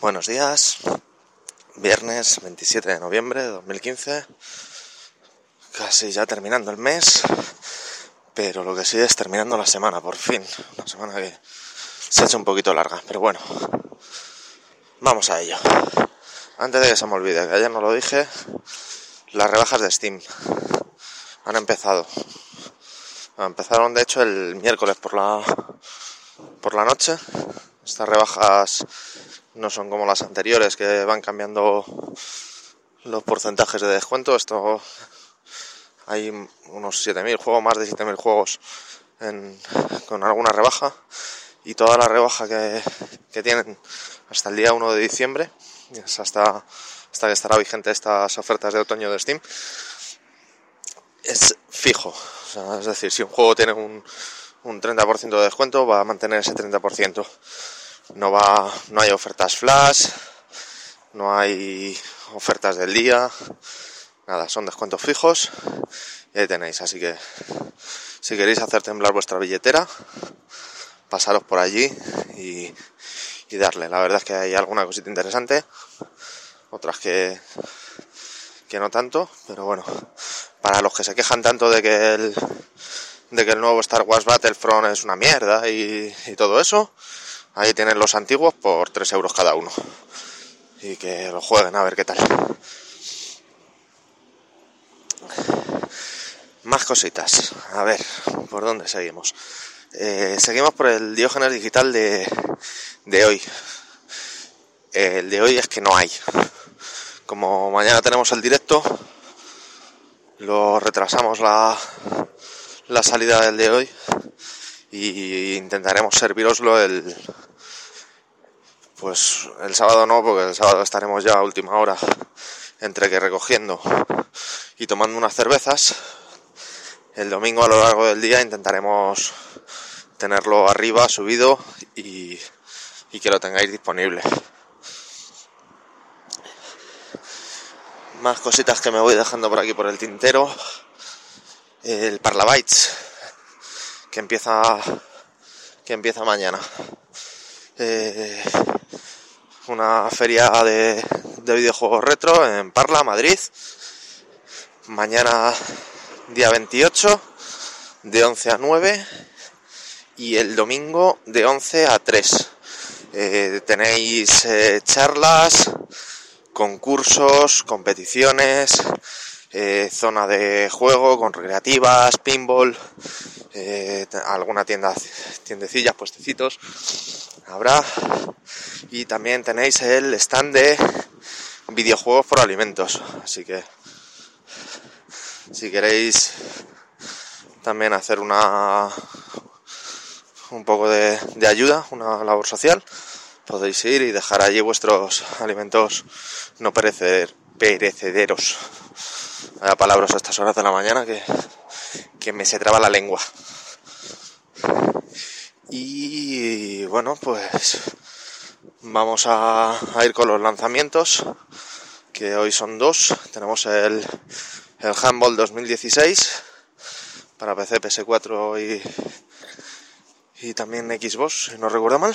Buenos días, viernes 27 de noviembre de 2015, casi ya terminando el mes, pero lo que sí es terminando la semana, por fin, una semana que se ha hecho un poquito larga, pero bueno, vamos a ello. Antes de que se me olvide, que ayer no lo dije, las rebajas de Steam han empezado. Empezaron de hecho el miércoles por la por la noche. Estas rebajas no son como las anteriores que van cambiando los porcentajes de descuento. Esto hay unos 7.000 juegos, más de 7.000 juegos con alguna rebaja y toda la rebaja que, tienen hasta el día 1 de diciembre, hasta, hasta que estará vigente estas ofertas de otoño de Steam, es fijo. es decir, si un juego tiene un, un 30% de descuento, va a mantener ese 30% no va, no hay ofertas flash, no hay ofertas del día, nada, son descuentos fijos y ahí tenéis, así que si queréis hacer temblar vuestra billetera, pasaros por allí y, y darle. La verdad es que hay alguna cosita interesante, otras que, que no tanto, pero bueno, para los que se quejan tanto de que el, de que el nuevo Star Wars Battlefront es una mierda y, y todo eso, Ahí tienen los antiguos por 3 euros cada uno. Y que lo jueguen a ver qué tal. Más cositas. A ver, ¿por dónde seguimos? Eh, seguimos por el Diógenes digital de, de hoy. El de hoy es que no hay. Como mañana tenemos el directo, lo retrasamos la, la salida del de hoy y intentaremos serviroslo el, pues el sábado no, porque el sábado estaremos ya a última hora entre que recogiendo y tomando unas cervezas. El domingo a lo largo del día intentaremos tenerlo arriba, subido y, que lo tengáis disponible. Más cositas que me voy dejando por aquí por el tintero. El Parlabytes que empieza que empieza mañana. Eh, una feria de, videojuegos retro en Parla, Madrid. Mañana día 28 de 11 a 9 y el domingo de 11 a 3. Eh, tenéis eh, charlas, concursos, competiciones, eh, zona de juego con recreativas, pinball, alguna tienda, tiendecillas, puestecitos. Habrá y también tenéis el stand de videojuegos por alimentos. Así que si queréis también hacer una un poco de, ayuda, una labor social, podéis ir y dejar allí vuestros alimentos no perecer, perecederos. Vaya palabras a estas horas de la mañana que, que me se traba la lengua. Y bueno, pues Vamos a, ir con los lanzamientos, que hoy son dos. Tenemos el, el Handball 2016 para PC, PS4 y, y también Xbox, si no recuerdo mal.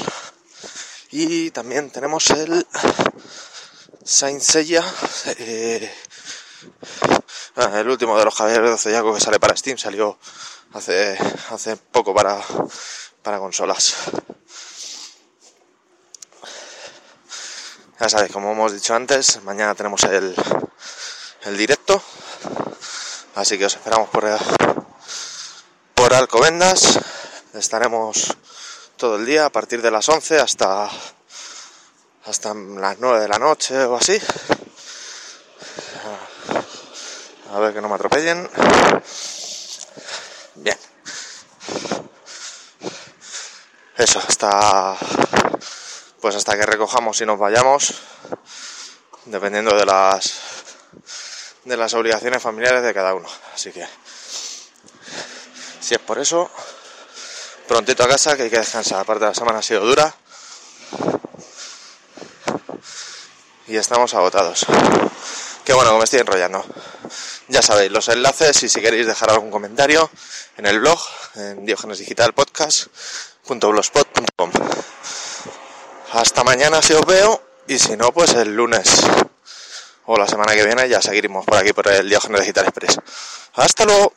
Y también tenemos el Saint Seiya, eh, el último de los Javier de que sale para Steam, salió hace, hace poco para, para consolas. Ya sabéis, como hemos dicho antes, mañana tenemos el, el directo. Así que os esperamos por, por Alcobendas. Estaremos todo el día a partir de las 11 hasta, hasta las 9 de la noche o así. A ver que no me atropellen. Bien. Eso, hasta pues hasta que recojamos y nos vayamos, dependiendo de las de las obligaciones familiares de cada uno. Así que si es por eso, prontito a casa que hay que descansar. Aparte la semana ha sido dura y estamos agotados. Qué bueno que me estoy enrollando. Ya sabéis, los enlaces y si queréis dejar algún comentario en el blog, en diogenesdigitalpodcast.blogspot.com. Hasta mañana si os veo Y si no, pues el lunes o la semana que viene ya seguiremos por aquí por el Diógenes Digital Express. Hasta luego.